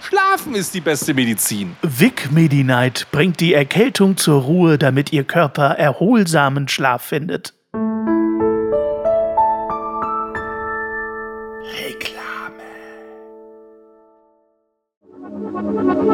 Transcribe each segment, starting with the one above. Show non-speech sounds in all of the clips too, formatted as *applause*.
Schlafen ist die beste Medizin. Vic Medi-Night bringt die Erkältung zur Ruhe, damit Ihr Körper erholsamen Schlaf findet.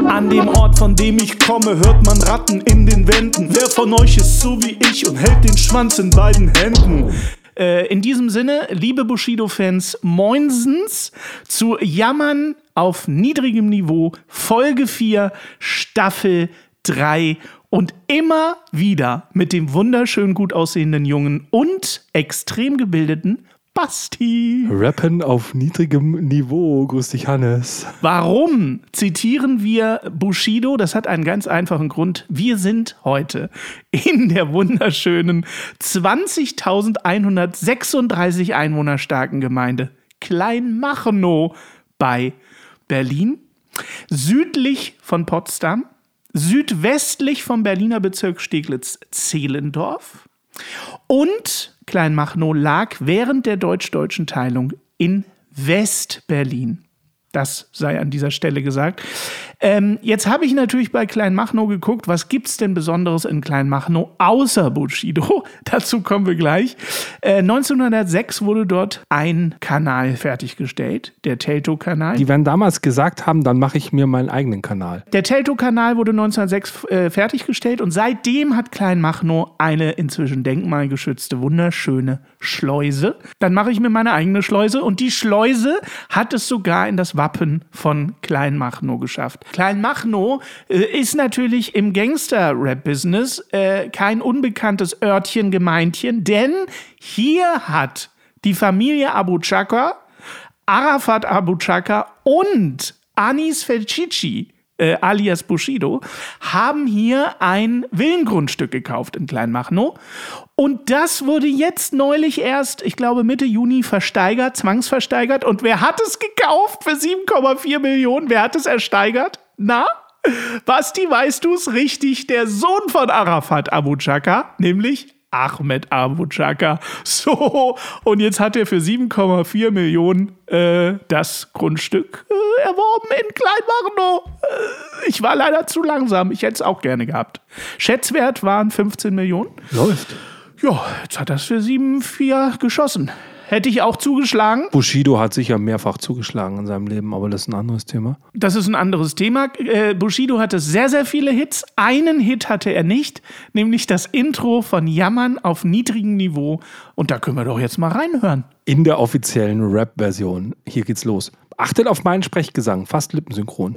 An dem Ort, von dem ich komme, hört man Ratten in den Wänden. Wer von euch ist so wie ich und hält den Schwanz in beiden Händen? Äh, in diesem Sinne, liebe Bushido-Fans, moinsens zu Jammern auf niedrigem Niveau, Folge 4, Staffel 3 und immer wieder mit dem wunderschön gut aussehenden Jungen und extrem gebildeten Basti. Rappen auf niedrigem Niveau. Grüß dich, Hannes. Warum zitieren wir Bushido? Das hat einen ganz einfachen Grund. Wir sind heute in der wunderschönen 20.136 Einwohner starken Gemeinde Kleinmachnow bei Berlin, südlich von Potsdam, südwestlich vom Berliner Bezirk Steglitz-Zehlendorf und Kleinmachnow lag während der deutsch-deutschen Teilung in West-Berlin. Das sei an dieser Stelle gesagt. Ähm, jetzt habe ich natürlich bei Kleinmachnow geguckt, was gibt es denn Besonderes in Kleinmachnow außer Bushido? *laughs* Dazu kommen wir gleich. Äh, 1906 wurde dort ein Kanal fertiggestellt, der Teltow-Kanal. Die werden damals gesagt haben, dann mache ich mir meinen eigenen Kanal. Der Teltow-Kanal wurde 1906 äh, fertiggestellt und seitdem hat Kleinmachnow eine inzwischen denkmalgeschützte, wunderschöne Schleuse. Dann mache ich mir meine eigene Schleuse und die Schleuse hat es sogar in das Wappen von Kleinmachnow geschafft. Kleinmachnow äh, ist natürlich im Gangster-Rap-Business äh, kein unbekanntes Örtchen, Gemeindchen, denn hier hat die Familie Abu Chaka, Arafat Abu Chaka und Anis Felcici äh, alias Bushido, haben hier ein Villengrundstück gekauft in Kleinmachnow. Und das wurde jetzt neulich erst, ich glaube Mitte Juni, versteigert, zwangsversteigert. Und wer hat es gekauft für 7,4 Millionen? Wer hat es ersteigert? Na? Basti, weißt du es richtig? Der Sohn von Arafat Abu Chaka, nämlich Ahmed Abu Chaka. *laughs* So, und jetzt hat er für 7,4 Millionen äh, das Grundstück äh, erworben in Kleinmachnow. Äh, ich war leider zu langsam. Ich hätte es auch gerne gehabt. Schätzwert waren 15 Millionen. Läuft. Ja, jetzt hat er es für 7,4 geschossen. Hätte ich auch zugeschlagen. Bushido hat sicher mehrfach zugeschlagen in seinem Leben, aber das ist ein anderes Thema. Das ist ein anderes Thema. Äh, Bushido hatte sehr, sehr viele Hits. Einen Hit hatte er nicht, nämlich das Intro von Jammern auf niedrigem Niveau. Und da können wir doch jetzt mal reinhören. In der offiziellen Rap-Version. Hier geht's los. Achtet auf meinen Sprechgesang, fast lippensynchron.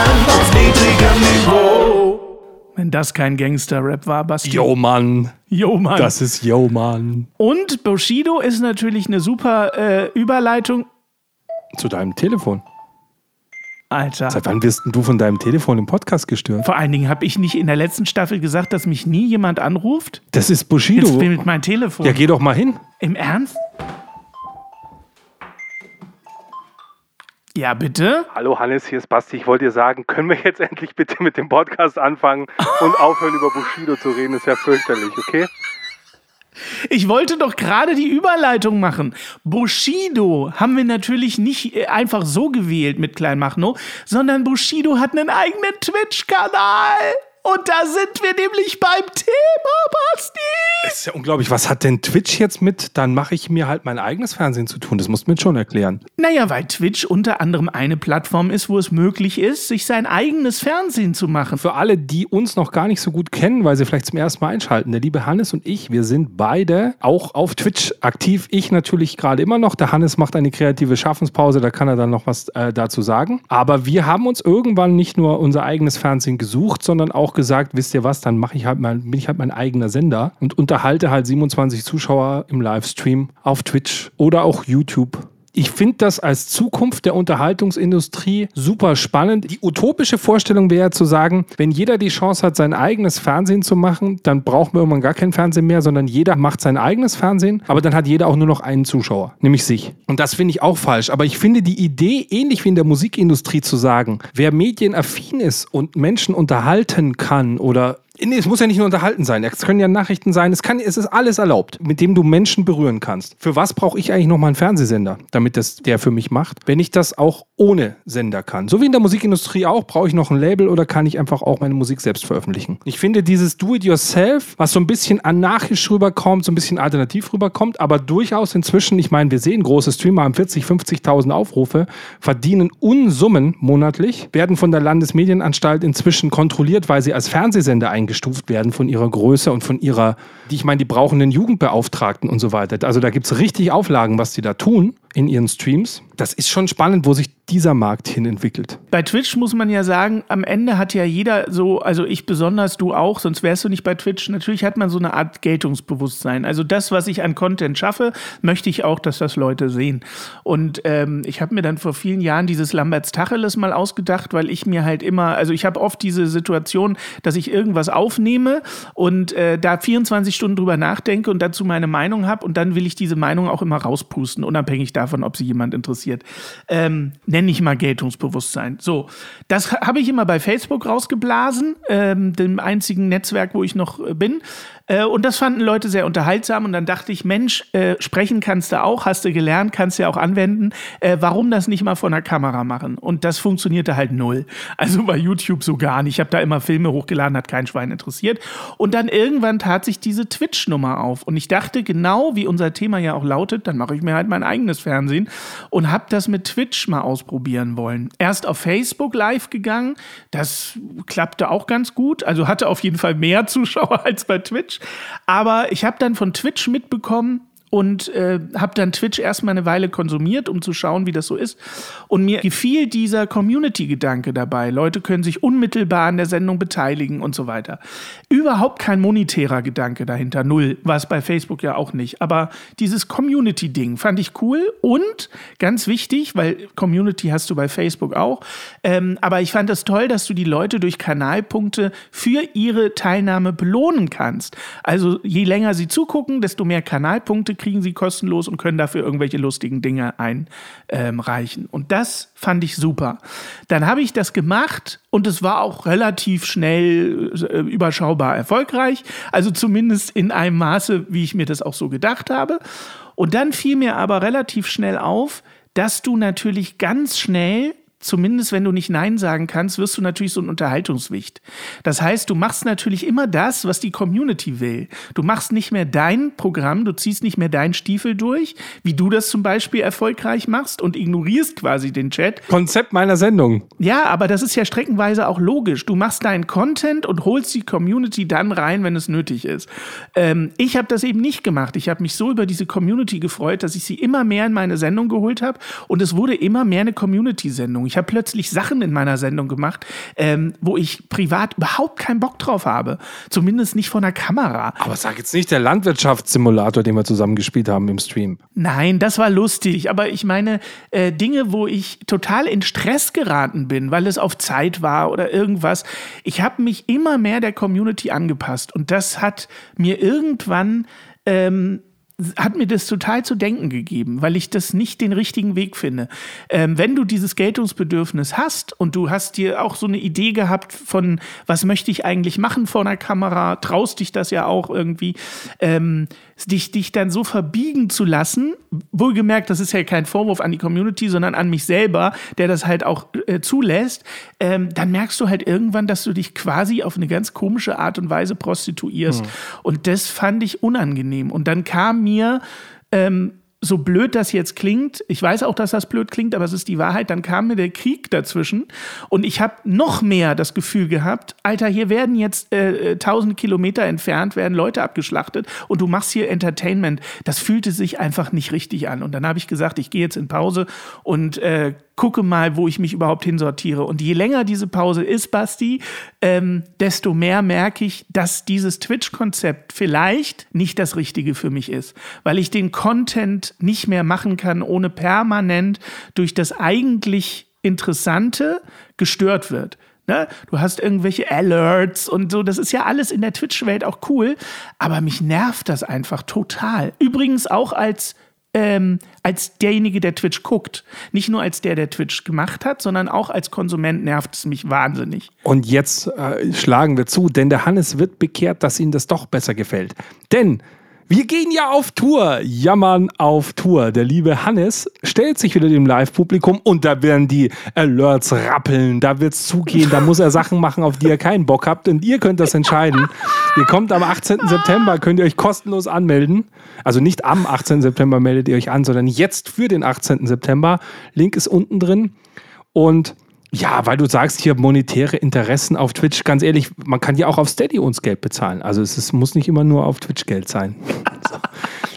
Wenn das kein Gangster-Rap war, Basti. Yo, Mann. Yo, Mann. Das ist Yo, Mann. Und Bushido ist natürlich eine super äh, Überleitung. Zu deinem Telefon. Alter. Seit wann wirst du von deinem Telefon im Podcast gestört? Vor allen Dingen habe ich nicht in der letzten Staffel gesagt, dass mich nie jemand anruft. Das ist Bushido. Jetzt bin mit meinem Telefon. Ja, geh doch mal hin. Im Ernst? Ja, bitte? Hallo Hannes, hier ist Basti. Ich wollte dir sagen, können wir jetzt *laughs* endlich bitte mit dem Podcast anfangen und aufhören über Bushido zu reden? Das ist ja fürchterlich, okay? Ich wollte doch gerade die Überleitung machen. Bushido haben wir natürlich nicht äh, einfach so gewählt mit Kleinmachnow, sondern Bushido hat einen eigenen Twitch-Kanal. Und da sind wir nämlich beim Thema, Ist ja unglaublich. Was hat denn Twitch jetzt mit? Dann mache ich mir halt mein eigenes Fernsehen zu tun. Das musst du mir schon erklären. Naja, weil Twitch unter anderem eine Plattform ist, wo es möglich ist, sich sein eigenes Fernsehen zu machen. Für alle, die uns noch gar nicht so gut kennen, weil sie vielleicht zum ersten Mal einschalten, der liebe Hannes und ich, wir sind beide auch auf Twitch aktiv. Ich natürlich gerade immer noch. Der Hannes macht eine kreative Schaffenspause, da kann er dann noch was äh, dazu sagen. Aber wir haben uns irgendwann nicht nur unser eigenes Fernsehen gesucht, sondern auch gesagt, wisst ihr was, dann mache ich halt mein, bin ich halt mein eigener Sender und unterhalte halt 27 Zuschauer im Livestream auf Twitch oder auch YouTube ich finde das als Zukunft der Unterhaltungsindustrie super spannend. Die utopische Vorstellung wäre zu sagen, wenn jeder die Chance hat, sein eigenes Fernsehen zu machen, dann brauchen wir irgendwann gar kein Fernsehen mehr, sondern jeder macht sein eigenes Fernsehen, aber dann hat jeder auch nur noch einen Zuschauer, nämlich sich. Und das finde ich auch falsch. Aber ich finde die Idee, ähnlich wie in der Musikindustrie zu sagen, wer medienaffin ist und Menschen unterhalten kann oder Nee, es muss ja nicht nur unterhalten sein. Es können ja Nachrichten sein. Es, kann, es ist alles erlaubt, mit dem du Menschen berühren kannst. Für was brauche ich eigentlich nochmal einen Fernsehsender, damit das der für mich macht, wenn ich das auch ohne Sender kann? So wie in der Musikindustrie auch, brauche ich noch ein Label oder kann ich einfach auch meine Musik selbst veröffentlichen? Ich finde dieses Do-it-yourself, was so ein bisschen anarchisch rüberkommt, so ein bisschen alternativ rüberkommt, aber durchaus inzwischen, ich meine, wir sehen, große Streamer haben 40, 50.000 Aufrufe, verdienen Unsummen monatlich, werden von der Landesmedienanstalt inzwischen kontrolliert, weil sie als Fernsehsender eingestellt eingestuft werden von ihrer Größe und von ihrer, die ich meine, die brauchenden Jugendbeauftragten und so weiter. Also da gibt es richtig Auflagen, was die da tun in ihren Streams. Das ist schon spannend, wo sich dieser Markt hin entwickelt. Bei Twitch muss man ja sagen, am Ende hat ja jeder so, also ich besonders, du auch, sonst wärst du nicht bei Twitch. Natürlich hat man so eine Art Geltungsbewusstsein. Also das, was ich an Content schaffe, möchte ich auch, dass das Leute sehen. Und ähm, ich habe mir dann vor vielen Jahren dieses Lamberts Tacheles mal ausgedacht, weil ich mir halt immer, also ich habe oft diese Situation, dass ich irgendwas aufnehme und äh, da 24 Stunden drüber nachdenke und dazu meine Meinung habe und dann will ich diese Meinung auch immer rauspusten, unabhängig davon, ob sie jemand interessiert. Ähm, nenne ich mal Geltungsbewusstsein. So, das habe ich immer bei Facebook rausgeblasen, ähm, dem einzigen Netzwerk, wo ich noch äh, bin. Äh, und das fanden Leute sehr unterhaltsam. Und dann dachte ich, Mensch, äh, sprechen kannst du auch, hast du gelernt, kannst du ja auch anwenden. Äh, warum das nicht mal vor einer Kamera machen? Und das funktionierte halt null. Also bei YouTube so gar nicht. Ich habe da immer Filme hochgeladen, hat kein Schwein interessiert. Und dann irgendwann tat sich diese Twitch-Nummer auf. Und ich dachte, genau wie unser Thema ja auch lautet, dann mache ich mir halt mein eigenes Fernsehen und habe das mit Twitch mal ausprobieren wollen. Erst auf Facebook live gegangen. Das klappte auch ganz gut. Also hatte auf jeden Fall mehr *laughs* Zuschauer als bei Twitch. Aber ich habe dann von Twitch mitbekommen, und äh, habe dann Twitch erstmal eine Weile konsumiert, um zu schauen, wie das so ist. Und mir gefiel dieser Community-Gedanke dabei. Leute können sich unmittelbar an der Sendung beteiligen und so weiter. Überhaupt kein monetärer Gedanke dahinter, null. War es bei Facebook ja auch nicht. Aber dieses Community-Ding fand ich cool und ganz wichtig, weil Community hast du bei Facebook auch. Ähm, aber ich fand es das toll, dass du die Leute durch Kanalpunkte für ihre Teilnahme belohnen kannst. Also je länger sie zugucken, desto mehr Kanalpunkte kriegen sie kostenlos und können dafür irgendwelche lustigen Dinge einreichen. Ähm, und das fand ich super. Dann habe ich das gemacht und es war auch relativ schnell äh, überschaubar erfolgreich. Also zumindest in einem Maße, wie ich mir das auch so gedacht habe. Und dann fiel mir aber relativ schnell auf, dass du natürlich ganz schnell zumindest wenn du nicht Nein sagen kannst, wirst du natürlich so ein Unterhaltungswicht. Das heißt, du machst natürlich immer das, was die Community will. Du machst nicht mehr dein Programm, du ziehst nicht mehr deinen Stiefel durch, wie du das zum Beispiel erfolgreich machst und ignorierst quasi den Chat. Konzept meiner Sendung. Ja, aber das ist ja streckenweise auch logisch. Du machst deinen Content und holst die Community dann rein, wenn es nötig ist. Ähm, ich habe das eben nicht gemacht. Ich habe mich so über diese Community gefreut, dass ich sie immer mehr in meine Sendung geholt habe und es wurde immer mehr eine Community-Sendung. Ich habe plötzlich Sachen in meiner Sendung gemacht, ähm, wo ich privat überhaupt keinen Bock drauf habe. Zumindest nicht von der Kamera. Aber sag jetzt nicht der Landwirtschaftssimulator, den wir zusammen gespielt haben im Stream. Nein, das war lustig. Aber ich meine, äh, Dinge, wo ich total in Stress geraten bin, weil es auf Zeit war oder irgendwas. Ich habe mich immer mehr der Community angepasst. Und das hat mir irgendwann ähm, hat mir das total zu denken gegeben, weil ich das nicht den richtigen Weg finde. Ähm, wenn du dieses Geltungsbedürfnis hast und du hast dir auch so eine Idee gehabt von, was möchte ich eigentlich machen vor einer Kamera, traust dich das ja auch irgendwie, ähm, dich, dich dann so verbiegen zu lassen, wohlgemerkt, das ist ja kein Vorwurf an die Community, sondern an mich selber, der das halt auch äh, zulässt, ähm, dann merkst du halt irgendwann, dass du dich quasi auf eine ganz komische Art und Weise prostituierst. Mhm. Und das fand ich unangenehm. Und dann kam mir ähm, so blöd das jetzt klingt, ich weiß auch, dass das blöd klingt, aber es ist die Wahrheit, dann kam mir der Krieg dazwischen und ich habe noch mehr das Gefühl gehabt, Alter, hier werden jetzt äh, äh, tausende Kilometer entfernt, werden Leute abgeschlachtet und du machst hier Entertainment. Das fühlte sich einfach nicht richtig an. Und dann habe ich gesagt, ich gehe jetzt in Pause und äh, gucke mal, wo ich mich überhaupt hinsortiere. Und je länger diese Pause ist, Basti, ähm, desto mehr merke ich, dass dieses Twitch-Konzept vielleicht nicht das Richtige für mich ist, weil ich den Content nicht mehr machen kann, ohne permanent durch das eigentlich Interessante gestört wird. Ne? Du hast irgendwelche Alerts und so. Das ist ja alles in der Twitch-Welt auch cool. Aber mich nervt das einfach total. Übrigens auch als ähm, als derjenige, der Twitch guckt. Nicht nur als der, der Twitch gemacht hat, sondern auch als Konsument nervt es mich wahnsinnig. Und jetzt äh, schlagen wir zu, denn der Hannes wird bekehrt, dass ihm das doch besser gefällt. Denn wir gehen ja auf Tour, jammern auf Tour. Der liebe Hannes stellt sich wieder dem Live-Publikum und da werden die Alerts rappeln, da wird es zugehen, da muss er Sachen machen, auf die ihr keinen Bock habt und ihr könnt das entscheiden. Ihr kommt am 18. September, könnt ihr euch kostenlos anmelden. Also nicht am 18. September meldet ihr euch an, sondern jetzt für den 18. September. Link ist unten drin und ja, weil du sagst hier monetäre Interessen auf Twitch. Ganz ehrlich, man kann ja auch auf Steady uns Geld bezahlen. Also es ist, muss nicht immer nur auf Twitch Geld sein.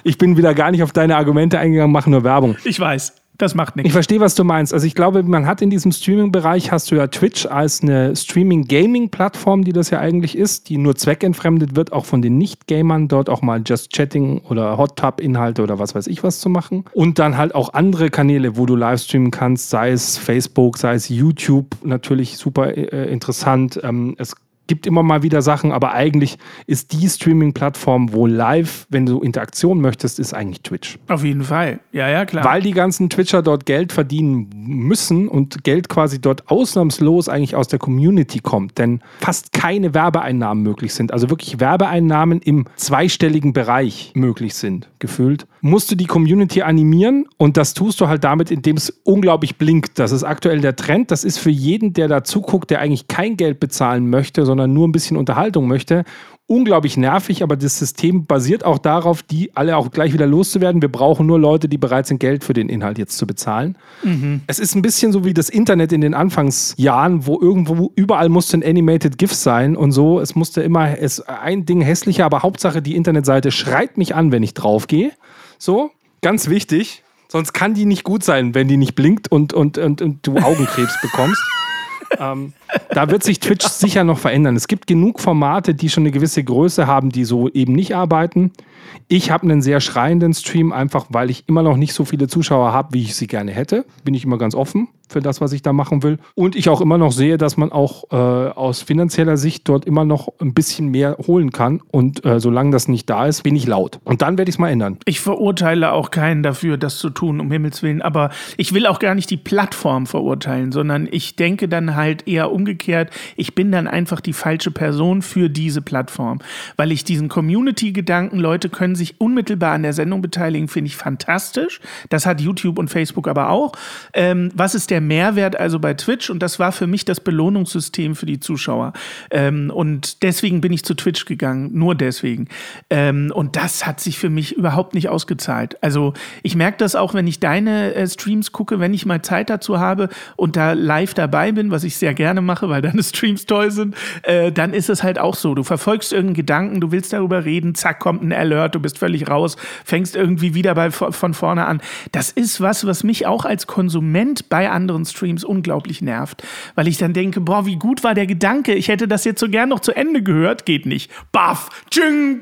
Ich bin wieder gar nicht auf deine Argumente eingegangen, mache nur Werbung. Ich weiß. Das macht nichts. Ich verstehe, was du meinst. Also ich glaube, man hat in diesem Streaming-Bereich, hast du ja Twitch als eine Streaming-Gaming-Plattform, die das ja eigentlich ist, die nur zweckentfremdet wird, auch von den Nicht-Gamern, dort auch mal Just Chatting oder Hot Tub-Inhalte oder was weiß ich was zu machen. Und dann halt auch andere Kanäle, wo du live streamen kannst, sei es Facebook, sei es YouTube, natürlich super äh, interessant. Ähm, es gibt immer mal wieder Sachen, aber eigentlich ist die Streaming-Plattform, wo live, wenn du Interaktion möchtest, ist eigentlich Twitch. Auf jeden Fall. Ja, ja, klar. Weil die ganzen Twitcher dort Geld verdienen müssen und Geld quasi dort ausnahmslos eigentlich aus der Community kommt, denn fast keine Werbeeinnahmen möglich sind. Also wirklich Werbeeinnahmen im zweistelligen Bereich möglich sind, gefühlt. Musst du die Community animieren und das tust du halt damit, indem es unglaublich blinkt. Das ist aktuell der Trend. Das ist für jeden, der da zuguckt, der eigentlich kein Geld bezahlen möchte, sondern nur ein bisschen Unterhaltung möchte. Unglaublich nervig, aber das System basiert auch darauf, die alle auch gleich wieder loszuwerden. Wir brauchen nur Leute, die bereit sind, Geld für den Inhalt jetzt zu bezahlen. Mhm. Es ist ein bisschen so wie das Internet in den Anfangsjahren, wo irgendwo überall musste ein Animated GIF sein und so. Es musste immer es, ein Ding hässlicher, aber Hauptsache die Internetseite schreit mich an, wenn ich draufgehe. So, ganz wichtig. Sonst kann die nicht gut sein, wenn die nicht blinkt und, und, und, und du Augenkrebs bekommst *laughs* ähm, da wird sich Twitch sicher noch verändern. Es gibt genug Formate, die schon eine gewisse Größe haben, die so eben nicht arbeiten. Ich habe einen sehr schreienden Stream, einfach weil ich immer noch nicht so viele Zuschauer habe, wie ich sie gerne hätte. Bin ich immer ganz offen für das, was ich da machen will. Und ich auch immer noch sehe, dass man auch äh, aus finanzieller Sicht dort immer noch ein bisschen mehr holen kann. Und äh, solange das nicht da ist, bin ich laut. Und dann werde ich es mal ändern. Ich verurteile auch keinen dafür, das zu tun, um Himmels Willen. Aber ich will auch gar nicht die Plattform verurteilen, sondern ich denke dann halt eher umgekehrt. Ich bin dann einfach die falsche Person für diese Plattform. Weil ich diesen Community-Gedanken, Leute können sich unmittelbar an der Sendung beteiligen, finde ich fantastisch. Das hat YouTube und Facebook aber auch. Ähm, was ist der Mehrwert also bei Twitch? Und das war für mich das Belohnungssystem für die Zuschauer. Ähm, und deswegen bin ich zu Twitch gegangen, nur deswegen. Ähm, und das hat sich für mich überhaupt nicht ausgezahlt. Also ich merke das auch, wenn ich deine äh, Streams gucke, wenn ich mal Zeit dazu habe und da live dabei bin, was ich sehr gerne mache, weil deine Streams toll sind, äh, dann ist es halt auch so. Du verfolgst irgendeinen Gedanken, du willst darüber reden, zack, kommt ein Alert, du bist völlig raus, fängst irgendwie wieder bei, von vorne an. Das ist was, was mich auch als Konsument bei anderen Streams unglaublich nervt, weil ich dann denke, boah, wie gut war der Gedanke, ich hätte das jetzt so gern noch zu Ende gehört, geht nicht. Baff, tsching,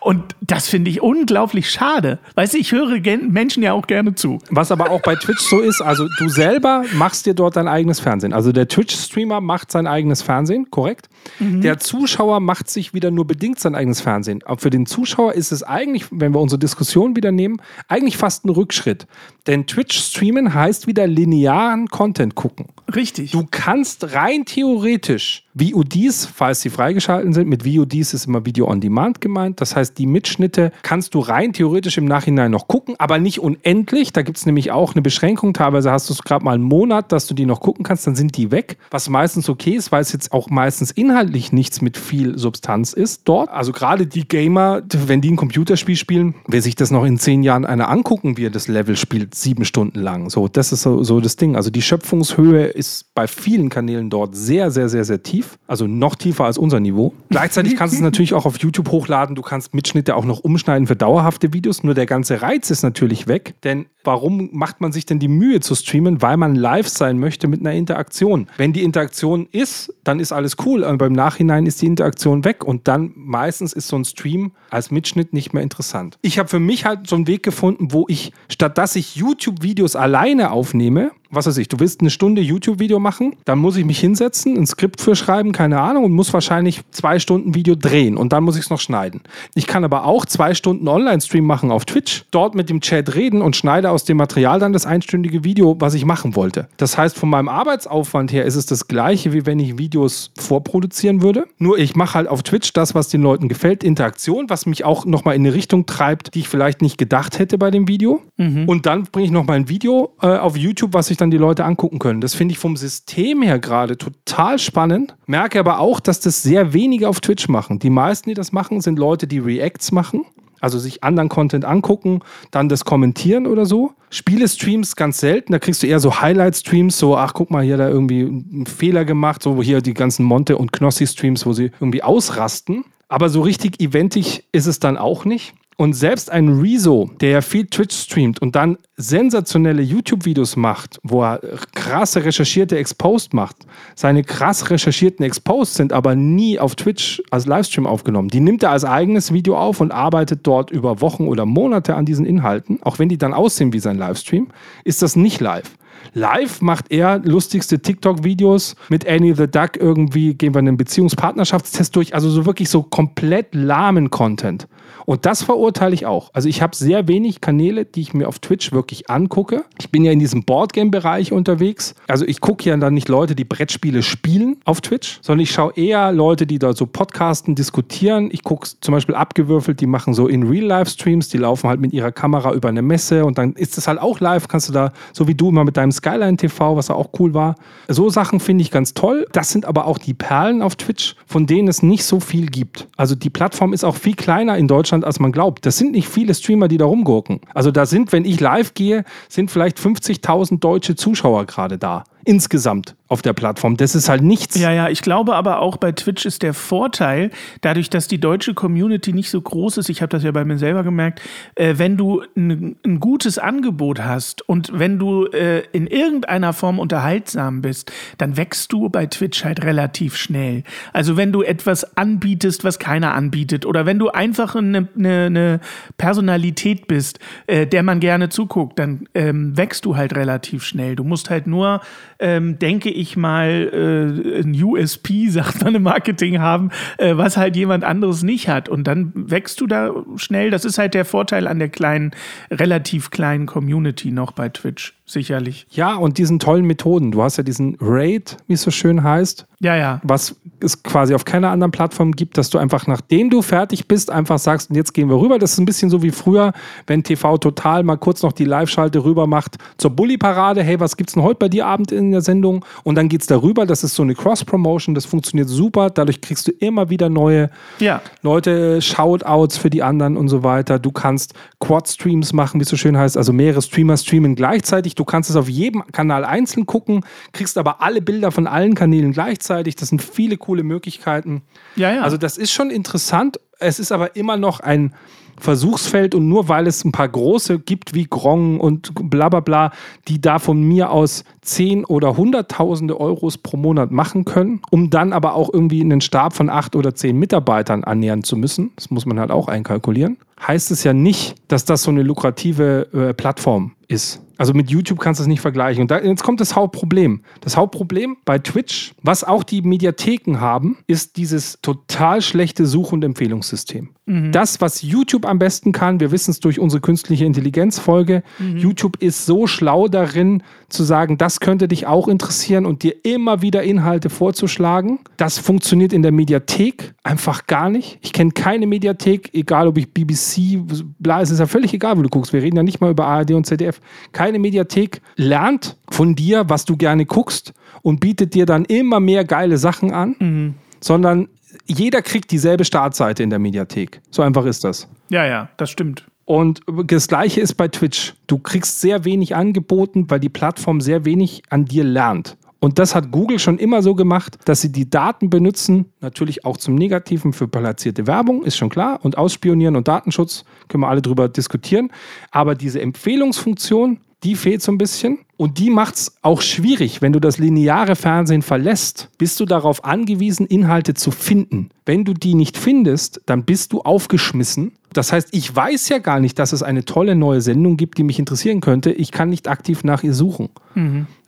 und das finde ich unglaublich schade. Weißt du, ich höre Menschen ja auch gerne zu. Was aber auch bei Twitch so ist, also du selber machst dir dort dein eigenes Fernsehen. Also der Twitch-Streamer macht sein eigenes Fernsehen, korrekt? Mhm. Der Zuschauer macht sich wieder nur bedingt sein eigenes Fernsehen. den, für den Zuschauer ist es eigentlich, wenn wir unsere Diskussion wieder nehmen, eigentlich fast ein Rückschritt. Denn Twitch-Streamen heißt wieder linearen Content gucken. Richtig. Du kannst rein theoretisch VODs, falls sie freigeschalten sind, mit VODs ist immer Video on Demand gemeint. Das heißt, die Mitschnitte kannst du rein theoretisch im Nachhinein noch gucken, aber nicht unendlich. Da gibt es nämlich auch eine Beschränkung. Teilweise hast du es gerade mal einen Monat, dass du die noch gucken kannst, dann sind die weg. Was meistens okay ist, weil es jetzt auch meistens inhaltlich nichts mit viel Substanz ist dort. Also gerade die Gamer, wenn die ein Computerspiel spielen, wer sich das noch in zehn Jahren einer angucken, wie er das Level spielt, sieben Stunden lang. So, das ist so, so das Ding. Also die Schöpfungshöhe ist bei vielen Kanälen dort sehr, sehr, sehr, sehr tief. Also noch tiefer als unser Niveau. *laughs* Gleichzeitig kannst du es natürlich auch auf YouTube hochladen. Du kannst Mitschnitte auch noch umschneiden für dauerhafte Videos. Nur der ganze Reiz ist natürlich weg. Denn warum macht man sich denn die Mühe zu streamen? Weil man live sein möchte mit einer Interaktion. Wenn die Interaktion ist, dann ist alles cool. Aber beim Nachhinein ist die Interaktion weg. Und dann meistens ist so ein Stream als Mitschnitt nicht mehr interessant. Ich habe für mich halt so einen Weg gefunden, wo ich, statt dass ich YouTube-Videos alleine aufnehme, was weiß ich, du willst eine Stunde YouTube-Video machen, dann muss ich mich hinsetzen, ein Skript für schreiben, keine Ahnung, und muss wahrscheinlich zwei Stunden Video drehen und dann muss ich es noch schneiden. Ich kann aber auch zwei Stunden Online-Stream machen auf Twitch, dort mit dem Chat reden und schneide aus dem Material dann das einstündige Video, was ich machen wollte. Das heißt, von meinem Arbeitsaufwand her ist es das gleiche, wie wenn ich Videos vorproduzieren würde. Nur ich mache halt auf Twitch das, was den Leuten gefällt, Interaktion, was mich auch nochmal in eine Richtung treibt, die ich vielleicht nicht gedacht hätte bei dem Video. Und dann bringe ich nochmal ein Video äh, auf YouTube, was ich dann die Leute angucken können. Das finde ich vom System her gerade total spannend. Merke aber auch, dass das sehr wenige auf Twitch machen. Die meisten, die das machen, sind Leute, die Reacts machen. Also sich anderen Content angucken, dann das kommentieren oder so. Spiele-Streams ganz selten. Da kriegst du eher so Highlight-Streams, so, ach, guck mal, hier da irgendwie einen Fehler gemacht, so hier die ganzen Monte- und Knossi-Streams, wo sie irgendwie ausrasten. Aber so richtig eventig ist es dann auch nicht. Und selbst ein Rezo, der ja viel Twitch streamt und dann sensationelle YouTube-Videos macht, wo er krasse recherchierte Exposed macht, seine krass recherchierten Exposed sind aber nie auf Twitch als Livestream aufgenommen. Die nimmt er als eigenes Video auf und arbeitet dort über Wochen oder Monate an diesen Inhalten. Auch wenn die dann aussehen wie sein Livestream, ist das nicht live. Live macht er lustigste TikTok-Videos mit Annie the Duck irgendwie, gehen wir einen Beziehungspartnerschaftstest durch, also so wirklich so komplett lahmen Content. Und das verurteile ich auch. Also ich habe sehr wenig Kanäle, die ich mir auf Twitch wirklich angucke. Ich bin ja in diesem Boardgame-Bereich unterwegs. Also ich gucke ja dann nicht Leute, die Brettspiele spielen auf Twitch, sondern ich schaue eher Leute, die da so podcasten, diskutieren. Ich gucke zum Beispiel abgewürfelt, die machen so in Real-Life-Streams, die laufen halt mit ihrer Kamera über eine Messe und dann ist das halt auch live, kannst du da, so wie du immer mit deinem Skyline TV, was auch cool war. So Sachen finde ich ganz toll. Das sind aber auch die Perlen auf Twitch, von denen es nicht so viel gibt. Also die Plattform ist auch viel kleiner in Deutschland, als man glaubt. Das sind nicht viele Streamer, die da rumgurken. Also da sind, wenn ich live gehe, sind vielleicht 50.000 deutsche Zuschauer gerade da. Insgesamt auf der Plattform. Das ist halt nichts. Ja, ja, ich glaube aber auch bei Twitch ist der Vorteil, dadurch, dass die deutsche Community nicht so groß ist, ich habe das ja bei mir selber gemerkt, äh, wenn du ein, ein gutes Angebot hast und wenn du äh, in irgendeiner Form unterhaltsam bist, dann wächst du bei Twitch halt relativ schnell. Also wenn du etwas anbietest, was keiner anbietet, oder wenn du einfach eine, eine, eine Personalität bist, äh, der man gerne zuguckt, dann ähm, wächst du halt relativ schnell. Du musst halt nur ähm, denke ich mal, äh, ein USP, *laughs* sagt man im Marketing, haben, äh, was halt jemand anderes nicht hat. Und dann wächst du da schnell. Das ist halt der Vorteil an der kleinen, relativ kleinen Community noch bei Twitch, sicherlich. Ja, und diesen tollen Methoden. Du hast ja diesen Raid, wie es so schön heißt, Ja, ja. was es quasi auf keiner anderen Plattform gibt, dass du einfach, nachdem du fertig bist, einfach sagst, und jetzt gehen wir rüber. Das ist ein bisschen so wie früher, wenn TV Total mal kurz noch die Live-Schalte rüber macht zur Bully-Parade. Hey, was gibt's denn heute bei dir Abend in der Sendung? Und dann geht's darüber. Das ist so eine Cross-Promotion. Das funktioniert super. Dadurch kriegst du immer wieder neue Ja. Leute, Shoutouts für die anderen und so weiter. Du kannst Quad-Streams machen, wie es so schön heißt, also mehrere Streamer streamen gleichzeitig. Du kannst es auf jedem Kanal einzeln gucken, kriegst aber alle Bilder von allen Kanälen gleichzeitig. Das sind viele coole Möglichkeiten. Ja, ja. Also das ist schon interessant. Es ist aber immer noch ein Versuchsfeld und nur weil es ein paar große gibt wie Gronk und bla bla bla, die da von mir aus 10 oder hunderttausende Euros pro Monat machen können, um dann aber auch irgendwie einen Stab von acht oder zehn Mitarbeitern annähern zu müssen, das muss man halt auch einkalkulieren, heißt es ja nicht, dass das so eine lukrative äh, Plattform ist. Also mit YouTube kannst du es nicht vergleichen. Und da, jetzt kommt das Hauptproblem. Das Hauptproblem bei Twitch, was auch die Mediatheken haben, ist dieses total schlechte Such- und Empfehlungssystem. Das, was YouTube am besten kann, wir wissen es durch unsere künstliche Intelligenzfolge, YouTube ist so schlau darin zu sagen, das könnte dich auch interessieren und dir immer wieder Inhalte vorzuschlagen. Das funktioniert in der Mediathek einfach gar nicht. Ich kenne keine Mediathek, egal ob ich BBC, bla, es ist ja völlig egal, wo du guckst. Wir reden ja nicht mal über ARD und ZDF. Keine Mediathek lernt von dir, was du gerne guckst und bietet dir dann immer mehr geile Sachen an, sondern jeder kriegt dieselbe Startseite in der Mediathek. So einfach ist das. Ja, ja, das stimmt. Und das gleiche ist bei Twitch. Du kriegst sehr wenig angeboten, weil die Plattform sehr wenig an dir lernt. Und das hat Google schon immer so gemacht, dass sie die Daten benutzen, natürlich auch zum Negativen für platzierte Werbung, ist schon klar. Und Ausspionieren und Datenschutz können wir alle drüber diskutieren. Aber diese Empfehlungsfunktion, die fehlt so ein bisschen. Und die macht es auch schwierig, wenn du das lineare Fernsehen verlässt, bist du darauf angewiesen, Inhalte zu finden. Wenn du die nicht findest, dann bist du aufgeschmissen. Das heißt, ich weiß ja gar nicht, dass es eine tolle neue Sendung gibt, die mich interessieren könnte. Ich kann nicht aktiv nach ihr suchen.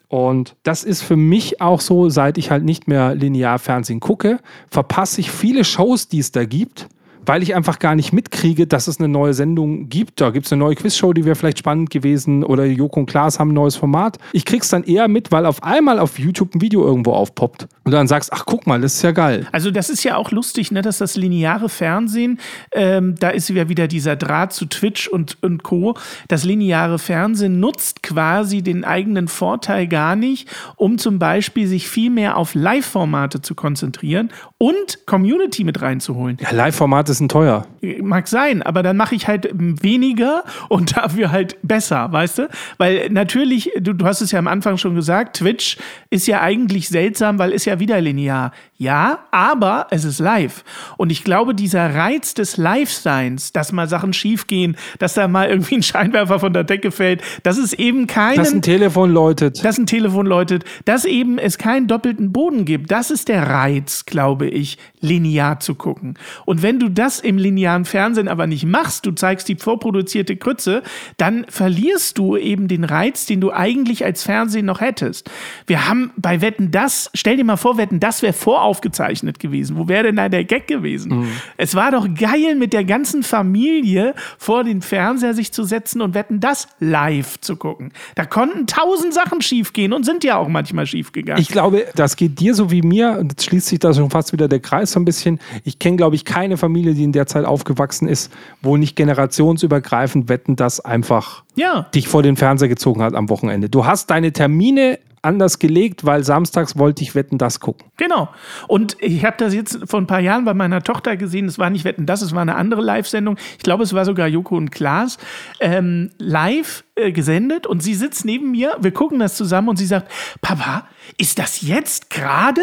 Und das ist für mich auch so, seit ich halt nicht mehr linear Fernsehen gucke, verpasse ich viele Shows, die es da gibt, weil ich einfach gar nicht mitkriege, dass es eine neue Sendung gibt. Da gibt es eine neue Quizshow, die wäre vielleicht spannend gewesen oder Joko und Klaas haben ein neues Format. Ich krieg's dann eher mit, weil auf einmal auf YouTube ein Video irgendwo aufpoppt und dann sagst, ach guck mal, das ist ja geil. Also das ist ja auch lustig, ne, dass das lineare Fernsehen, ähm, da ist ja wieder dieser Draht zu Twitch und, und Co. Das lineare Fernsehen nutzt quasi den eigenen Vorteil gar nicht, um zum Beispiel sich viel mehr auf Live-Formate zu konzentrieren und Community mit reinzuholen. Ja, Live-Formate sind teuer. Mag sein, aber dann mache ich halt weniger und *laughs* dafür halt besser, weißt du? Weil natürlich, du, du hast es ja am Anfang schon gesagt, Twitch ist ja eigentlich seltsam, weil ist ja wieder linear. Ja, aber es ist live. Und ich glaube, dieser Reiz des Live-Seins, dass mal Sachen schiefgehen, dass da mal irgendwie ein Scheinwerfer von der Decke fällt, dass es eben keinen Dass ein Telefon läutet. dass ein Telefon läutet, dass eben es keinen doppelten Boden gibt. Das ist der Reiz, glaube ich, linear zu gucken. Und wenn du das im linearen Fernsehen aber nicht machst, du zeigst die vorproduzierte Krütze, dann verlierst du eben den Reiz, den du eigentlich als Fernsehen noch hättest. Wir haben bei Wetten das, stell dir mal vor, Wetten das wäre voraufgezeichnet gewesen. Wo wäre denn da der Gag gewesen? Es war doch geil, mit der ganzen Familie vor den Fernseher sich zu setzen und Wetten das live zu gucken. Da konnten tausend Sachen schiefgehen und sind ja auch manchmal schiefgegangen. Ich glaube, das geht dir so wie mir, und jetzt schließt sich da schon fast wieder der Kreis so ein bisschen. Ich kenne, glaube ich, keine Familie, die in der Zeit aufgewachsen ist, wo nicht generationsübergreifend Wetten, das einfach ja. dich vor den Fernseher gezogen hat am Wochenende. Du hast deine Termine anders gelegt, weil samstags wollte ich Wetten, das gucken. Genau. Und ich habe das jetzt vor ein paar Jahren bei meiner Tochter gesehen. Es war nicht Wetten, das, es war eine andere Live-Sendung. Ich glaube, es war sogar Joko und Klaas ähm, live äh, gesendet. Und sie sitzt neben mir. Wir gucken das zusammen und sie sagt: Papa, ist das jetzt gerade?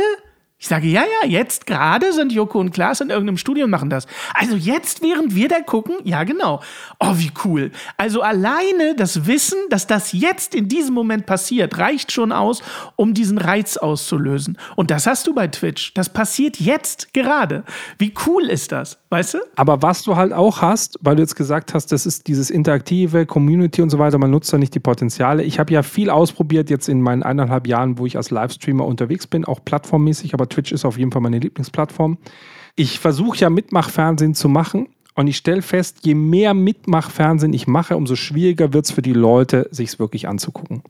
Ich sage, ja, ja, jetzt gerade sind Joko und Klaas in irgendeinem Studio und machen das. Also jetzt, während wir da gucken? Ja, genau. Oh, wie cool. Also alleine das Wissen, dass das jetzt in diesem Moment passiert, reicht schon aus, um diesen Reiz auszulösen. Und das hast du bei Twitch. Das passiert jetzt gerade. Wie cool ist das? Weißt du? Aber was du halt auch hast, weil du jetzt gesagt hast, das ist dieses interaktive Community und so weiter, man nutzt da nicht die Potenziale. Ich habe ja viel ausprobiert jetzt in meinen eineinhalb Jahren, wo ich als Livestreamer unterwegs bin, auch plattformmäßig, aber Twitch ist auf jeden Fall meine Lieblingsplattform. Ich versuche ja Mitmachfernsehen zu machen und ich stelle fest, je mehr Mitmachfernsehen ich mache, umso schwieriger wird es für die Leute, sich es wirklich anzugucken.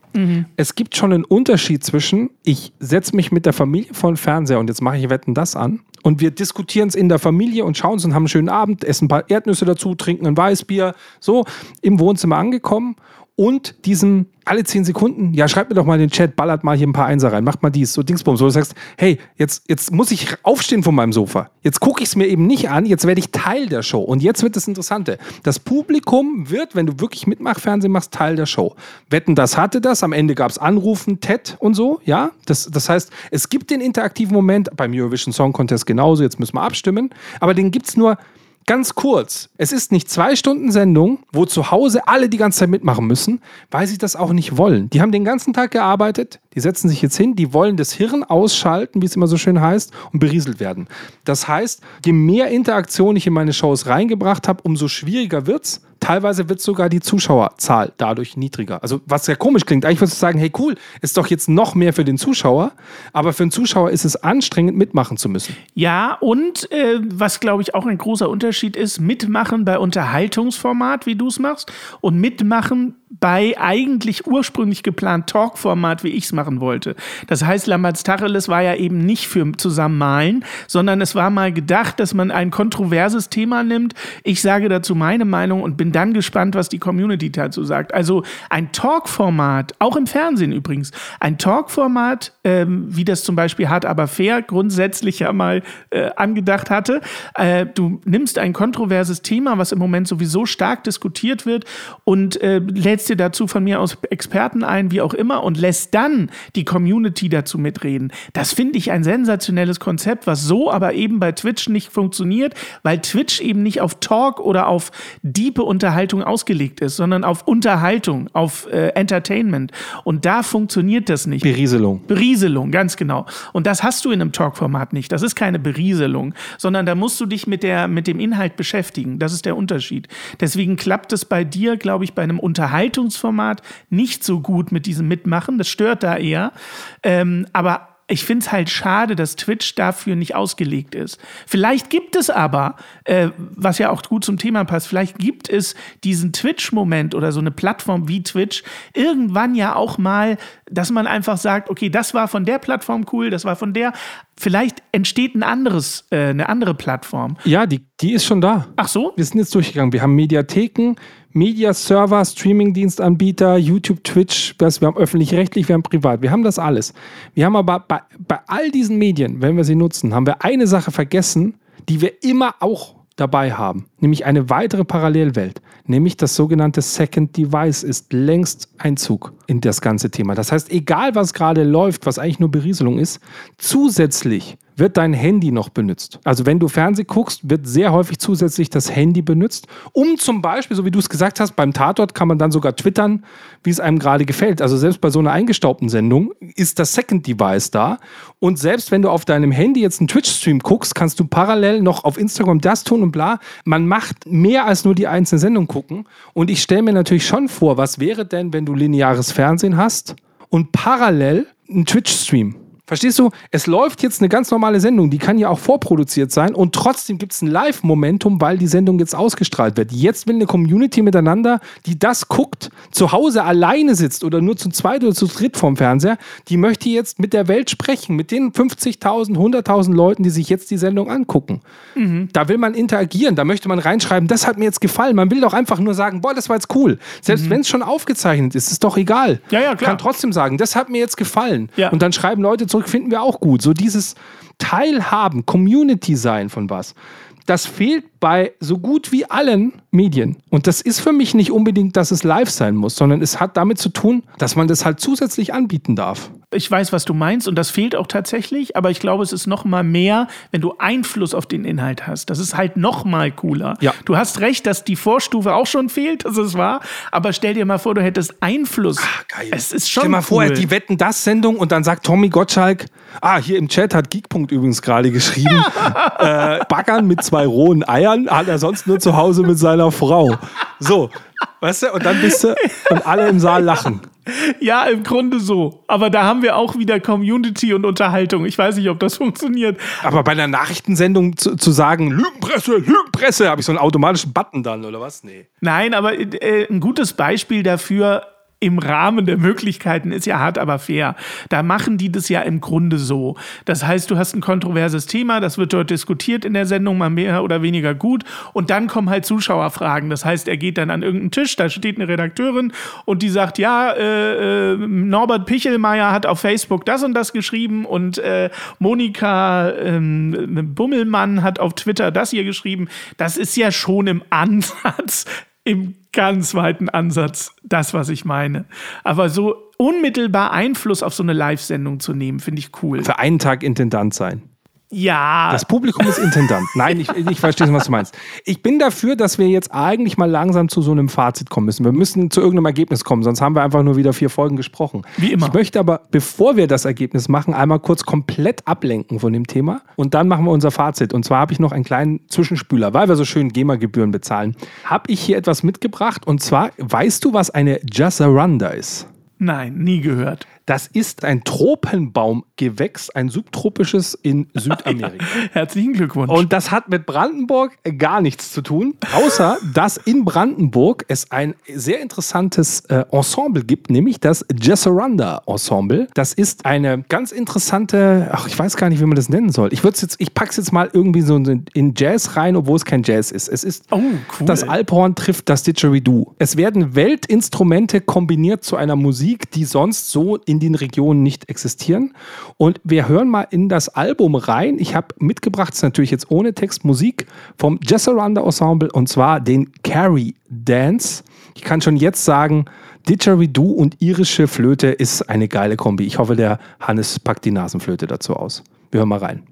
Es gibt schon einen Unterschied zwischen, ich setze mich mit der Familie vor den Fernseher und jetzt mache ich Wetten das an und wir diskutieren es in der Familie und schauen es und haben einen schönen Abend, essen ein paar Erdnüsse dazu, trinken ein Weißbier, so im Wohnzimmer angekommen und diesem alle zehn Sekunden, ja, schreibt mir doch mal in den Chat, ballert mal hier ein paar Einser rein, macht mal dies, so Dingsbums. So du sagst, hey, jetzt, jetzt muss ich aufstehen von meinem Sofa. Jetzt gucke ich es mir eben nicht an, jetzt werde ich Teil der Show. Und jetzt wird das Interessante. Das Publikum wird, wenn du wirklich Mitmachfernsehen machst, Teil der Show. Wetten, das hatte das. Am Ende gab es Anrufen, TED und so, ja. Das, das heißt, es gibt den interaktiven Moment, beim Eurovision Song Contest genauso, jetzt müssen wir abstimmen. Aber den gibt es nur Ganz kurz, es ist nicht zwei Stunden Sendung, wo zu Hause alle die ganze Zeit mitmachen müssen, weil sie das auch nicht wollen. Die haben den ganzen Tag gearbeitet, die setzen sich jetzt hin, die wollen das Hirn ausschalten, wie es immer so schön heißt, und berieselt werden. Das heißt, je mehr Interaktion ich in meine Shows reingebracht habe, umso schwieriger wird's. Teilweise wird sogar die Zuschauerzahl dadurch niedriger. Also was sehr komisch klingt. Eigentlich würdest du sagen, hey cool, ist doch jetzt noch mehr für den Zuschauer, aber für den Zuschauer ist es anstrengend, mitmachen zu müssen. Ja, und äh, was glaube ich auch ein großer Unterschied ist, mitmachen bei Unterhaltungsformat, wie du es machst, und mitmachen bei eigentlich ursprünglich geplant Talk-Format, wie ich es machen wollte. Das heißt, Lamberts Tacheles war ja eben nicht für Zusammenmalen, sondern es war mal gedacht, dass man ein kontroverses Thema nimmt. Ich sage dazu meine Meinung und bin dann gespannt, was die Community dazu sagt. Also ein Talk-Format, auch im Fernsehen übrigens, ein Talk-Format, ähm, wie das zum Beispiel Hart aber fair grundsätzlich ja mal äh, angedacht hatte. Äh, du nimmst ein kontroverses Thema, was im Moment sowieso stark diskutiert wird und äh, lädst dir dazu von mir aus Experten ein, wie auch immer, und lässt dann die Community dazu mitreden. Das finde ich ein sensationelles Konzept, was so aber eben bei Twitch nicht funktioniert, weil Twitch eben nicht auf Talk oder auf diepe Unterhaltung ausgelegt ist, sondern auf Unterhaltung, auf äh, Entertainment. Und da funktioniert das nicht. Berieselung. Berieselung, ganz genau. Und das hast du in einem Talk-Format nicht. Das ist keine Berieselung, sondern da musst du dich mit, der, mit dem Inhalt beschäftigen. Das ist der Unterschied. Deswegen klappt es bei dir, glaube ich, bei einem Unterhaltungsformat nicht so gut mit diesem Mitmachen. Das stört da eher. Ähm, aber ich finde es halt schade, dass Twitch dafür nicht ausgelegt ist. Vielleicht gibt es aber, äh, was ja auch gut zum Thema passt, vielleicht gibt es diesen Twitch-Moment oder so eine Plattform wie Twitch irgendwann ja auch mal, dass man einfach sagt, okay, das war von der Plattform cool, das war von der. Vielleicht entsteht ein anderes, äh, eine andere Plattform. Ja, die, die ist schon da. Ach so? Wir sind jetzt durchgegangen. Wir haben Mediatheken, Media-Server, Streaming-Dienstanbieter, YouTube, Twitch, das, wir haben öffentlich-rechtlich, wir haben privat, wir haben das alles. Wir haben aber bei, bei all diesen Medien, wenn wir sie nutzen, haben wir eine Sache vergessen, die wir immer auch dabei haben, nämlich eine weitere Parallelwelt, nämlich das sogenannte Second Device ist längst Einzug in das ganze Thema. Das heißt, egal was gerade läuft, was eigentlich nur Berieselung ist, zusätzlich wird dein Handy noch benutzt. Also wenn du Fernsehen guckst, wird sehr häufig zusätzlich das Handy benutzt, um zum Beispiel, so wie du es gesagt hast, beim Tatort kann man dann sogar twittern, wie es einem gerade gefällt. Also selbst bei so einer eingestaubten Sendung ist das Second Device da. Und selbst wenn du auf deinem Handy jetzt einen Twitch-Stream guckst, kannst du parallel noch auf Instagram das tun und bla. Man macht mehr als nur die einzelne Sendung gucken. Und ich stelle mir natürlich schon vor, was wäre denn, wenn du lineares Fernsehen hast und parallel einen Twitch-Stream? Verstehst du? Es läuft jetzt eine ganz normale Sendung, die kann ja auch vorproduziert sein und trotzdem gibt es ein Live-Momentum, weil die Sendung jetzt ausgestrahlt wird. Jetzt will eine Community miteinander, die das guckt, zu Hause alleine sitzt oder nur zu zweit oder zu dritt vorm Fernseher, die möchte jetzt mit der Welt sprechen, mit den 50.000, 100.000 Leuten, die sich jetzt die Sendung angucken. Mhm. Da will man interagieren, da möchte man reinschreiben, das hat mir jetzt gefallen. Man will doch einfach nur sagen, boah, das war jetzt cool. Selbst mhm. wenn es schon aufgezeichnet ist, ist doch egal. Ja, ja, klar. Kann trotzdem sagen, das hat mir jetzt gefallen. Ja. Und dann schreiben Leute zurück, finden wir auch gut. So dieses Teilhaben, Community sein von was. Das fehlt bei so gut wie allen Medien. Und das ist für mich nicht unbedingt, dass es live sein muss, sondern es hat damit zu tun, dass man das halt zusätzlich anbieten darf. Ich weiß, was du meinst und das fehlt auch tatsächlich, aber ich glaube, es ist noch mal mehr, wenn du Einfluss auf den Inhalt hast. Das ist halt noch mal cooler. Ja. Du hast recht, dass die Vorstufe auch schon fehlt, das ist wahr, aber stell dir mal vor, du hättest Einfluss. Ah, geil. Es ist schon Stell mal cool. vor, die Wetten das Sendung und dann sagt Tommy Gottschalk, ah, hier im Chat hat Geekpunkt übrigens gerade geschrieben, *laughs* äh, Baggern mit zwei rohen Eiern hat er sonst nur zu Hause mit seiner Frau. So, weißt du, und dann bist du und alle im Saal lachen. Ja, im Grunde so. Aber da haben wir auch wieder Community und Unterhaltung. Ich weiß nicht, ob das funktioniert. Aber bei einer Nachrichtensendung zu, zu sagen, Lügenpresse, Lügenpresse, habe ich so einen automatischen Button dann, oder was? Nee. Nein, aber äh, ein gutes Beispiel dafür im Rahmen der Möglichkeiten ist ja hart, aber fair. Da machen die das ja im Grunde so. Das heißt, du hast ein kontroverses Thema, das wird dort diskutiert in der Sendung, mal mehr oder weniger gut. Und dann kommen halt Zuschauerfragen. Das heißt, er geht dann an irgendeinen Tisch, da steht eine Redakteurin und die sagt, ja, äh, äh, Norbert Pichelmeier hat auf Facebook das und das geschrieben und äh, Monika ähm, Bummelmann hat auf Twitter das hier geschrieben. Das ist ja schon im Ansatz im ganz weiten Ansatz das, was ich meine. Aber so unmittelbar Einfluss auf so eine Live-Sendung zu nehmen, finde ich cool. Für einen Tag Intendant sein. Ja. Das Publikum ist Intendant. Nein, ich, ich verstehe was du meinst. Ich bin dafür, dass wir jetzt eigentlich mal langsam zu so einem Fazit kommen müssen. Wir müssen zu irgendeinem Ergebnis kommen, sonst haben wir einfach nur wieder vier Folgen gesprochen. Wie immer. Ich möchte aber, bevor wir das Ergebnis machen, einmal kurz komplett ablenken von dem Thema und dann machen wir unser Fazit. Und zwar habe ich noch einen kleinen Zwischenspüler, weil wir so schön GEMA-Gebühren bezahlen. Habe ich hier etwas mitgebracht und zwar, weißt du, was eine Jacaranda ist? Nein, nie gehört. Das ist ein Tropenbaumgewächs, ein subtropisches in Südamerika. *laughs* Herzlichen Glückwunsch. Und das hat mit Brandenburg gar nichts zu tun, außer dass in Brandenburg es ein sehr interessantes äh, Ensemble gibt, nämlich das Jazzaranda Ensemble. Das ist eine ganz interessante, ach, ich weiß gar nicht, wie man das nennen soll. Ich würde jetzt, ich pack's jetzt mal irgendwie so in Jazz rein, obwohl es kein Jazz ist. Es ist Oh, cool. das Alphorn trifft das Didgeridoo. Es werden Weltinstrumente kombiniert zu einer Musik, die sonst so in den Regionen nicht existieren. Und wir hören mal in das Album rein. Ich habe mitgebracht, ist natürlich jetzt ohne Text, Musik vom Jazzaranda Ensemble und zwar den Carry Dance. Ich kann schon jetzt sagen, Didgeridoo und irische Flöte ist eine geile Kombi. Ich hoffe, der Hannes packt die Nasenflöte dazu aus. Wir hören mal rein.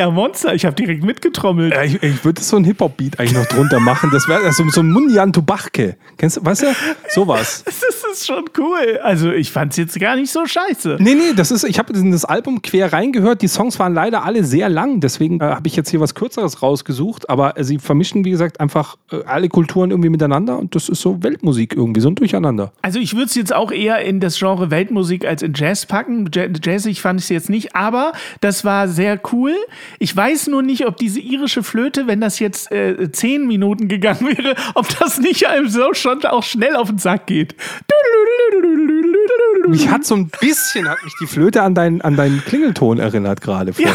Ja, Monster. Ich habe direkt mitgetrommelt. Ja, ich, ich würde so einen Hip-Hop-Beat eigentlich noch drunter machen. Das wäre also so ein Mundian Tubachke. Kennst du, weißt du? Sowas. *laughs* Das ist schon cool. Also, ich fand's jetzt gar nicht so scheiße. Nee, nee, das ist, ich habe in das Album quer reingehört. Die Songs waren leider alle sehr lang. Deswegen äh, habe ich jetzt hier was Kürzeres rausgesucht. Aber äh, sie vermischen, wie gesagt, einfach äh, alle Kulturen irgendwie miteinander. Und das ist so Weltmusik irgendwie, so ein Durcheinander. Also ich würde es jetzt auch eher in das Genre Weltmusik als in Jazz packen. Ja- Jazzig fand ich es jetzt nicht, aber das war sehr cool. Ich weiß nur nicht, ob diese irische Flöte, wenn das jetzt äh, zehn Minuten gegangen wäre, ob das nicht einem so schon auch schnell auf den Sack geht. Mich hat so ein bisschen, hat mich die Flöte an deinen, an deinen Klingelton erinnert gerade vorhin.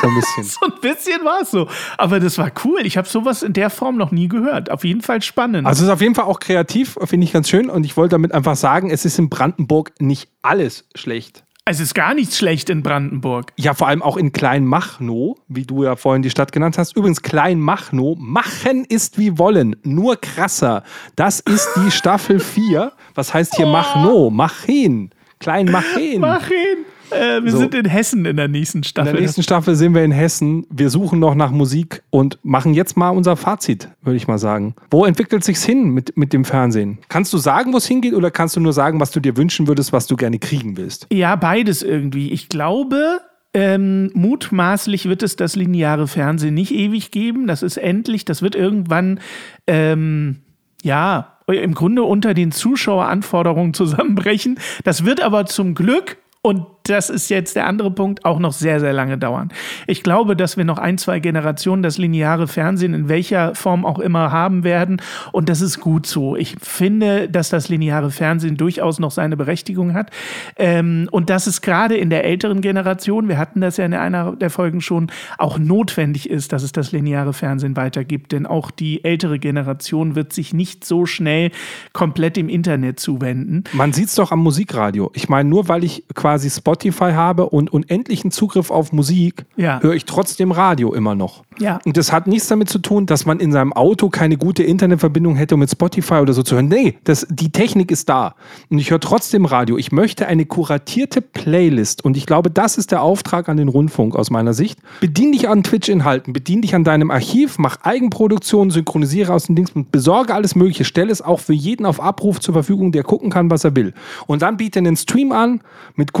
So ein bisschen. *laughs* So ein bisschen war es so. Aber das war cool. Ich habe sowas in der Form noch nie gehört. Auf jeden Fall spannend. Also es ist auf jeden Fall auch kreativ, finde ich ganz schön. Und ich wollte damit einfach sagen, es ist in Brandenburg nicht alles schlecht. Es ist gar nichts schlecht in Brandenburg. Ja, vor allem auch in Kleinmachnow, wie du ja vorhin die Stadt genannt hast. Übrigens, Kleinmachnow, machen ist wie wollen, nur krasser. Das ist die Staffel 4. Was heißt hier Machnow? Machen. Kleinmachen. Mach ihn. Äh, wir So. sind in Hessen in der nächsten In Staffel. der nächsten Staffel sind wir in Hessen. Wir suchen noch nach Musik und machen jetzt mal unser Fazit, würde ich mal sagen. Wo entwickelt sich's hin mit, mit dem Fernsehen? Kannst du sagen, wo es hingeht, oder kannst du nur sagen, was du dir wünschen würdest, was du gerne kriegen willst? Ja, beides irgendwie. Ich glaube, ähm, mutmaßlich wird es das lineare Fernsehen nicht ewig geben. Das ist endlich, das wird irgendwann, ähm, ja, im Grunde unter den Zuschaueranforderungen *laughs* zusammenbrechen. Das wird aber zum Glück. Und das ist jetzt der andere Punkt, auch noch sehr, sehr lange dauern. Ich glaube, dass wir noch ein, zwei Generationen das lineare Fernsehen in welcher Form auch immer haben werden. Und das ist gut so. Ich finde, dass das lineare Fernsehen durchaus noch seine Berechtigung hat. Ähm, und dass es gerade in der älteren Generation, wir hatten das ja in einer der Folgen schon, auch notwendig ist, dass es das lineare Fernsehen weitergibt. Denn auch die ältere Generation wird sich nicht so schnell komplett im Internet zuwenden. Man sieht's doch am Musikradio. Ich meine, nur weil ich quasi Spotify habe und unendlichen Zugriff auf Musik, Ja. höre ich trotzdem Radio immer noch. Ja. Und das hat nichts damit zu tun, dass man in seinem Auto keine gute Internetverbindung hätte, um mit Spotify oder so zu hören. Nee, das, die Technik ist da. Und ich höre trotzdem Radio. Ich möchte eine kuratierte Playlist. Und ich glaube, das ist der Auftrag an den Rundfunk aus meiner Sicht. Bedien dich an Twitch-Inhalten, bedien dich an deinem Archiv, mach Eigenproduktion, synchronisiere aus den Dings und besorge alles Mögliche. Stelle es auch für jeden auf Abruf zur Verfügung, der gucken kann, was er will. Und dann biete einen Stream an mit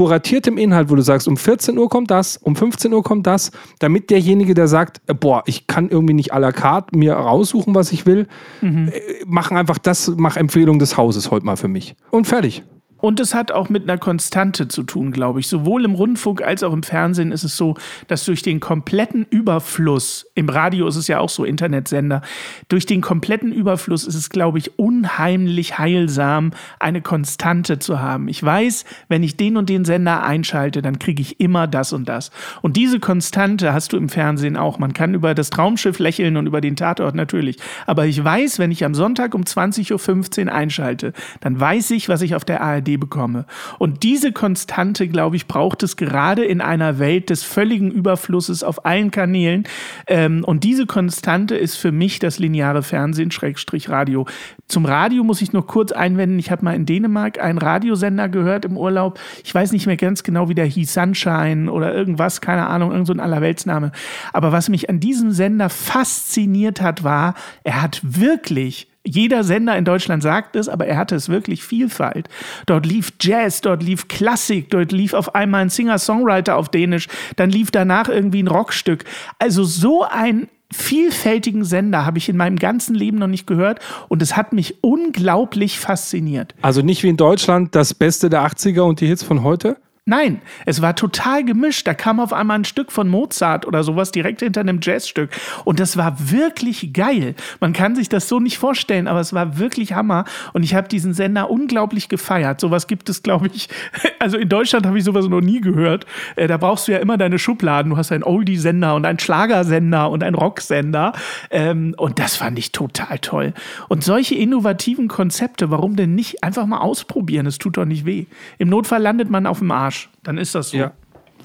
kuratiertem Inhalt, wo du sagst, um 14 Uhr kommt das, um 15 Uhr kommt das, damit derjenige, der sagt, äh, boah, ich kann irgendwie nicht à la carte mir raussuchen, was ich will, äh, machen einfach das, mach Empfehlung des Hauses heute mal für mich. Und fertig. Und es hat auch mit einer Konstante zu tun, glaube ich. Sowohl im Rundfunk als auch im Fernsehen ist es so, dass durch den kompletten Überfluss, im Radio ist es ja auch so, Internetsender, durch den kompletten Überfluss ist es, glaube ich, unheimlich heilsam, eine Konstante zu haben. Ich weiß, wenn ich den und den Sender einschalte, dann kriege ich immer das und das. Und diese Konstante hast du im Fernsehen auch. Man kann über das Traumschiff lächeln und über den Tatort natürlich. Aber ich weiß, wenn ich am Sonntag um 20.15 Uhr einschalte, dann weiß ich, was ich auf der ARD bekomme. Und diese Konstante, glaube ich, braucht es gerade in einer Welt des völligen Überflusses auf allen Kanälen. Ähm, und diese Konstante ist für mich das lineare Fernsehen, Schrägstrich Radio. Zum Radio muss ich noch kurz einwenden. Ich habe mal in Dänemark einen Radiosender gehört im Urlaub. Ich weiß nicht mehr ganz genau, wie der hieß, Sunshine oder irgendwas, keine Ahnung, irgend so ein Allerweltsname. Aber was mich an diesem Sender fasziniert hat, war, er hat wirklich jeder Sender in Deutschland sagt es, aber er hatte es wirklich Vielfalt. Dort lief Jazz, dort lief Klassik, dort lief auf einmal ein Singer-Songwriter auf Dänisch, dann lief danach irgendwie ein Rockstück. Also so ein vielfältigen Sender habe ich in meinem ganzen Leben noch nicht gehört und es hat mich unglaublich fasziniert. Also nicht wie in Deutschland das Beste der 80er und die Hits von heute? Nein, es war total gemischt. Da kam auf einmal ein Stück von Mozart oder sowas direkt hinter einem Jazzstück. Und das war wirklich geil. Man kann sich das so nicht vorstellen, aber es war wirklich Hammer. Und ich habe diesen Sender unglaublich gefeiert. Sowas gibt es, glaube ich. *laughs* Also in Deutschland habe ich sowas noch nie gehört. Äh, da brauchst du ja immer deine Schubladen. Du hast einen Oldie-Sender und einen Schlagersender und einen Rocksender. Ähm, und das fand ich total toll. Und solche innovativen Konzepte, warum denn nicht einfach mal ausprobieren? Es tut doch nicht weh. Im Notfall landet man auf dem Arsch. Dann ist das so. Ja.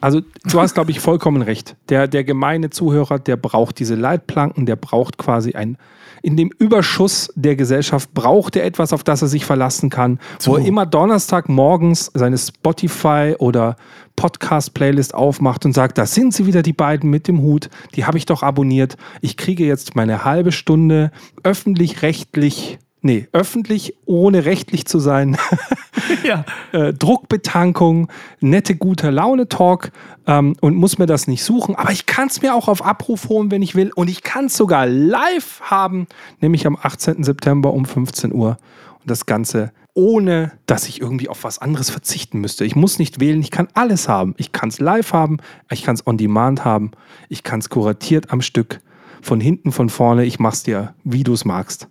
Also du hast, glaube ich, vollkommen recht. Der, der gemeine Zuhörer, der braucht diese Leitplanken, der braucht quasi ein, in dem Überschuss der Gesellschaft braucht er etwas, auf das er sich verlassen kann, so. wo er immer Donnerstagmorgens seine Spotify oder Podcast-Playlist aufmacht und sagt, da sind sie wieder, die beiden mit dem Hut, die habe ich doch abonniert. Ich kriege jetzt meine halbe Stunde öffentlich-rechtlich nee, öffentlich, ohne rechtlich zu sein. *laughs* ja. äh, Druckbetankung, nette, gute Laune-Talk ähm, und muss mir das nicht suchen. Aber ich kann es mir auch auf Abruf holen, wenn ich will. Und ich kann es sogar live haben, nämlich am 18. September um 15 Uhr. Und das Ganze ohne, dass ich irgendwie auf was anderes verzichten müsste. Ich muss nicht wählen, ich kann alles haben. Ich kann es live haben, ich kann es on demand haben, ich kann es kuratiert am Stück, von hinten, von vorne. Ich mach's dir, wie du es magst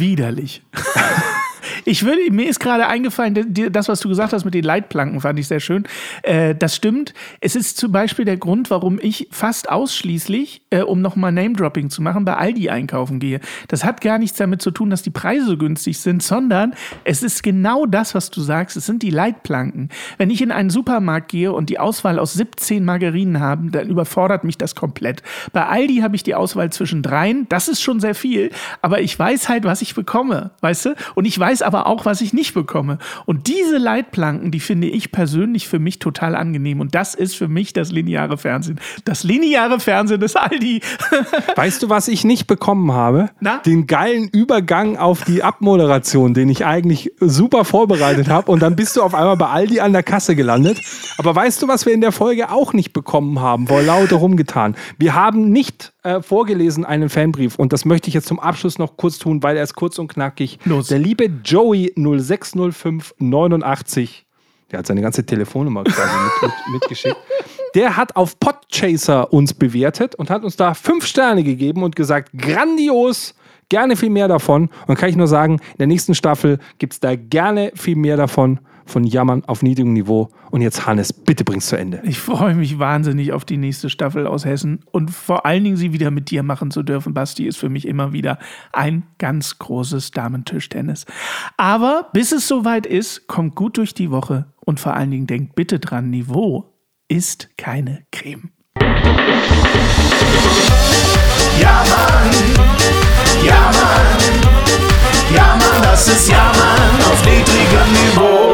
widerlich. *laughs* Ich würde, mir ist gerade eingefallen, das, was du gesagt hast mit den Leitplanken, fand ich sehr schön. Äh, das stimmt. Es ist zum Beispiel der Grund, warum ich fast ausschließlich, äh, um nochmal Name-Dropping zu machen, bei Aldi einkaufen gehe. Das hat gar nichts damit zu tun, dass die Preise so günstig sind, sondern es ist genau das, was du sagst. Es sind die Leitplanken. Wenn ich in einen Supermarkt gehe und die Auswahl aus 17 Margarinen habe, dann überfordert mich das komplett. Bei Aldi habe ich die Auswahl zwischen dreien. Das ist schon sehr viel, aber ich weiß halt, was ich bekomme, weißt du? Und ich weiß aber, aber auch, was ich nicht bekomme. Und diese Leitplanken, die finde ich persönlich für mich total angenehm. Und das ist für mich das lineare Fernsehen. Das lineare Fernsehen ist Aldi. *laughs* weißt du, was ich nicht bekommen habe? Na? Den geilen Übergang auf die Abmoderation, den ich eigentlich super vorbereitet habe. Und dann bist du auf einmal bei Aldi an der Kasse gelandet. Aber weißt du, was wir in der Folge auch nicht bekommen haben? Vor lauter rumgetan. Wir haben nicht äh, vorgelesen einen Fanbrief. Und das möchte ich jetzt zum Abschluss noch kurz tun, weil er ist kurz und knackig. Los. Der liebe Joey 060589, der hat seine ganze Telefonnummer quasi mit, mit, mitgeschickt. Der hat auf Podchaser uns bewertet und hat uns da fünf Sterne gegeben und gesagt, grandios, gerne viel mehr davon. Und kann ich nur sagen, in der nächsten Staffel gibt es da gerne viel mehr davon von Jammern auf niedrigem Niveau. Und jetzt, Hannes, bitte bring's zu Ende. Ich freue mich wahnsinnig auf die nächste Staffel aus Hessen und vor allen Dingen sie wieder mit dir machen zu dürfen. Basti ist für mich immer wieder ein ganz großes Damentischtennis. Aber bis es soweit ist, kommt gut durch die Woche und vor allen Dingen denkt bitte dran, Niveau ist keine Creme. Ja, Mann. Ja, Mann. Ja, Mann, das ist Ja, Mann auf niedrigem Niveau.